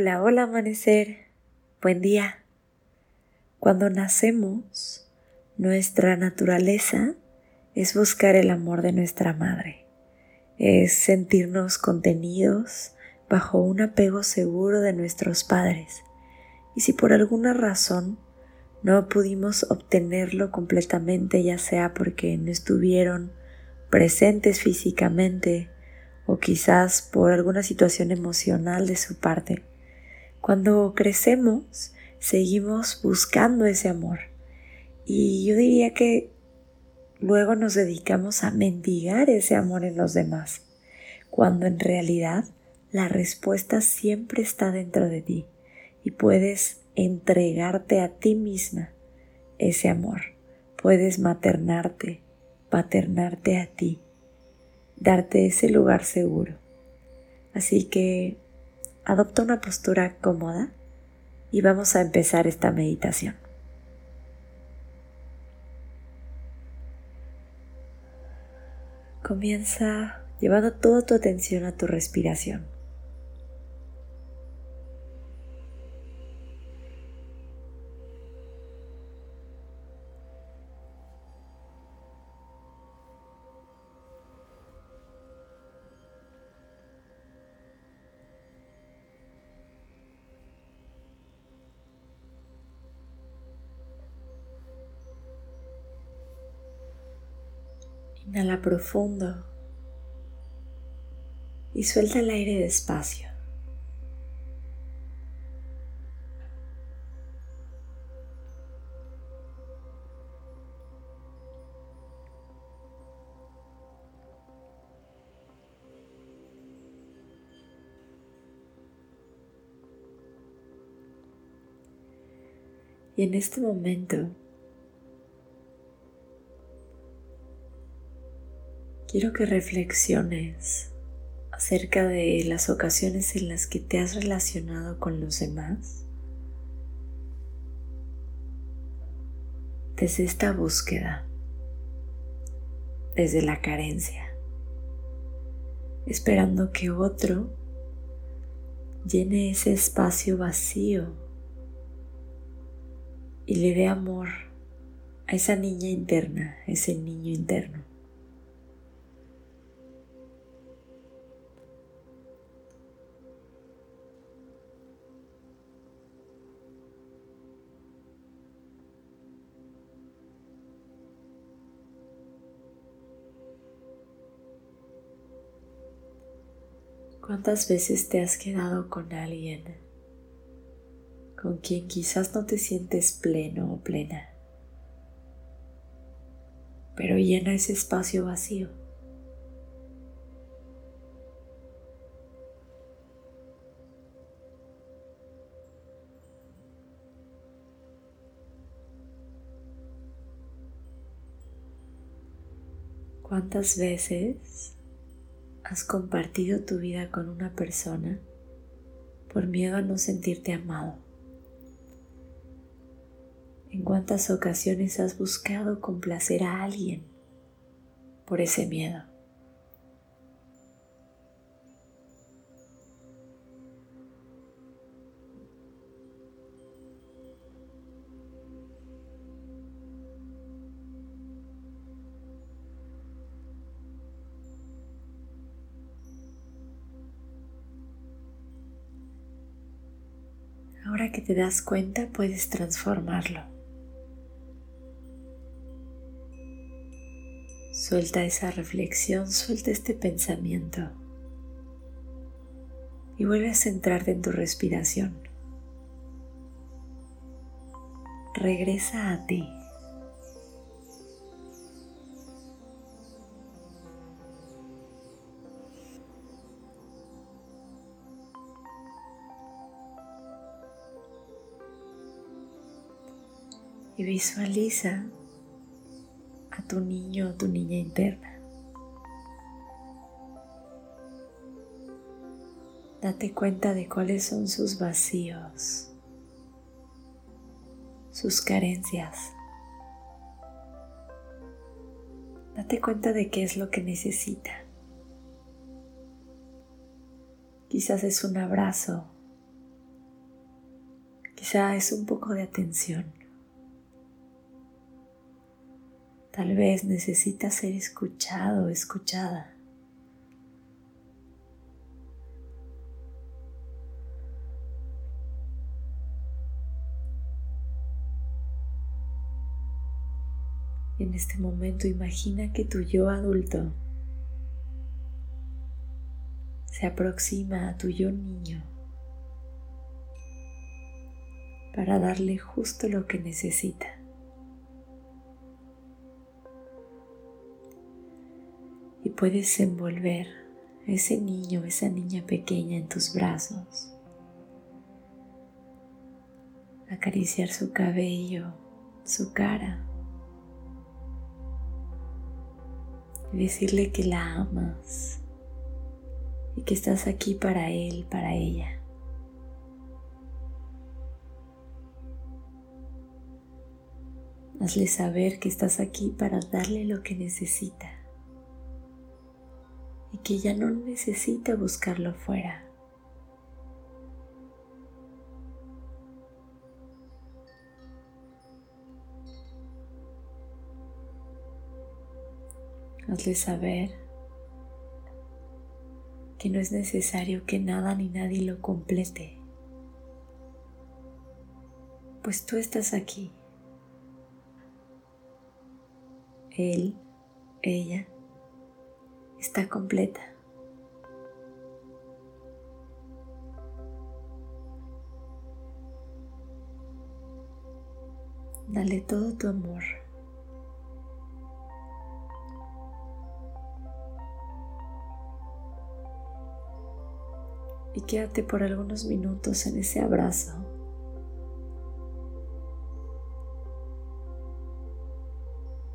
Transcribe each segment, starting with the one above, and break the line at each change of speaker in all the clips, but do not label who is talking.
Hola, hola amanecer. Buen día. Cuando nacemos, nuestra naturaleza es buscar el amor de nuestra madre, es sentirnos contenidos bajo un apego seguro de nuestros padres. Y si por alguna razón no pudimos obtenerlo completamente, ya sea porque no estuvieron presentes físicamente o quizás por alguna situación emocional de su parte, cuando crecemos, seguimos buscando ese amor. Y yo diría que luego nos dedicamos a mendigar ese amor en los demás, cuando en realidad la respuesta siempre está dentro de ti y puedes entregarte a ti misma ese amor. Puedes maternarte, paternarte a ti, darte ese lugar seguro. Así que adopta una postura cómoda y vamos a empezar esta meditación. Comienza llevando toda tu atención a tu respiración. Inhala profundo y suelta el aire despacio. Y en este momento quiero que reflexiones acerca de las ocasiones en las que te has relacionado con los demás desde esta búsqueda, desde la carencia, esperando que otro llene ese espacio vacío y le dé amor a esa niña interna, ese niño interno. ¿Cuántas veces te has quedado con alguien con quien quizás no te sientes pleno o plena, pero llena ese espacio vacío? ¿Cuántas veces has compartido tu vida con una persona por miedo a no sentirte amado? ¿En cuántas ocasiones has buscado complacer a alguien por ese miedo? Que te das cuenta puedes transformarlo. Suelta esa reflexión, suelta este pensamiento y vuelve a centrarte en tu respiración. Regresa a ti. Y visualiza a tu niño o tu niña interna. Date cuenta de cuáles son sus vacíos, sus carencias. Date cuenta de qué es lo que necesita. Quizás es un abrazo, Quizá es un poco de atención. Tal vez necesitas ser escuchado escuchada. En este momento imagina que tu yo adulto se aproxima a tu yo niño para darle justo lo que necesita. Y puedes envolver a ese niño, esa niña pequeña en tus brazos, acariciar su cabello, su cara. Y decirle que la amas y que estás aquí para él, para ella. Hazle saber que estás aquí para darle lo que necesita y que ya no necesita buscarlo fuera. Hazle saber que no es necesario que nada ni nadie lo complete, pues tú estás aquí. Él, ella, está completa. Dale todo tu amor. y quédate por algunos minutos en ese abrazo.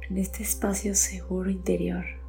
En este espacio seguro interior.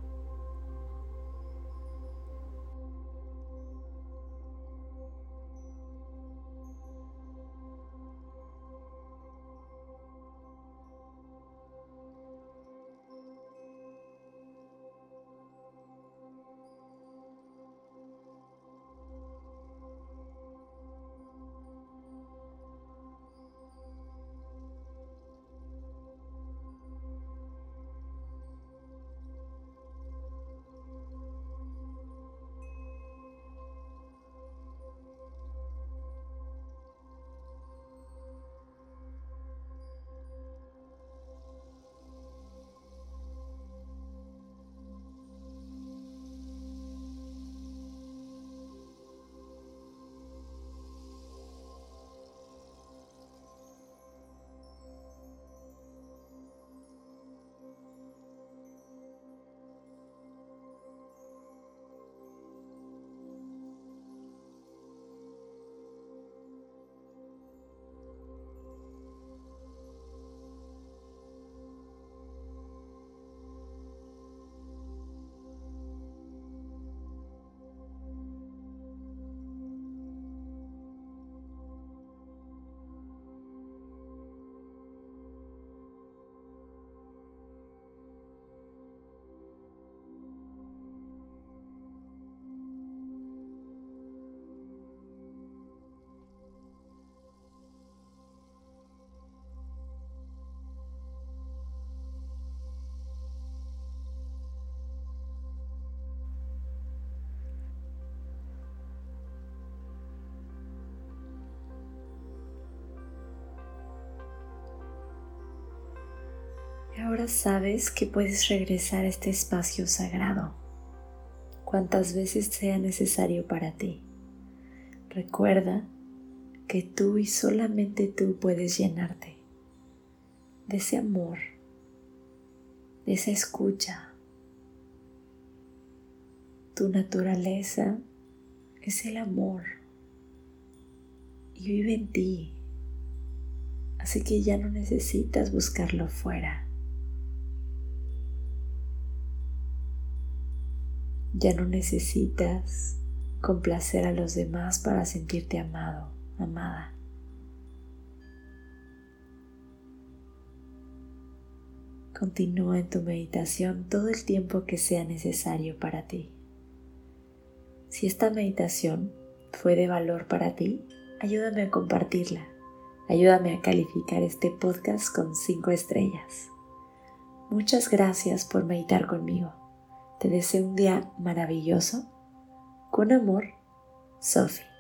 Ahora sabes que puedes regresar a este espacio sagrado cuantas veces sea necesario para ti. Recuerda que tú y solamente tú puedes llenarte de ese amor, de esa escucha. Tu naturaleza es el amor y vive en ti. Así que ya no necesitas buscarlo fuera. Ya no necesitas complacer a los demás para sentirte amado, amada. Continúa en tu meditación todo el tiempo que sea necesario para ti. Si esta meditación fue de valor para ti, ayúdame a compartirla ayúdame a calificar este podcast con 5 estrellas. Muchas gracias por meditar conmigo. Te deseo un día maravilloso. Con amor, Sophie.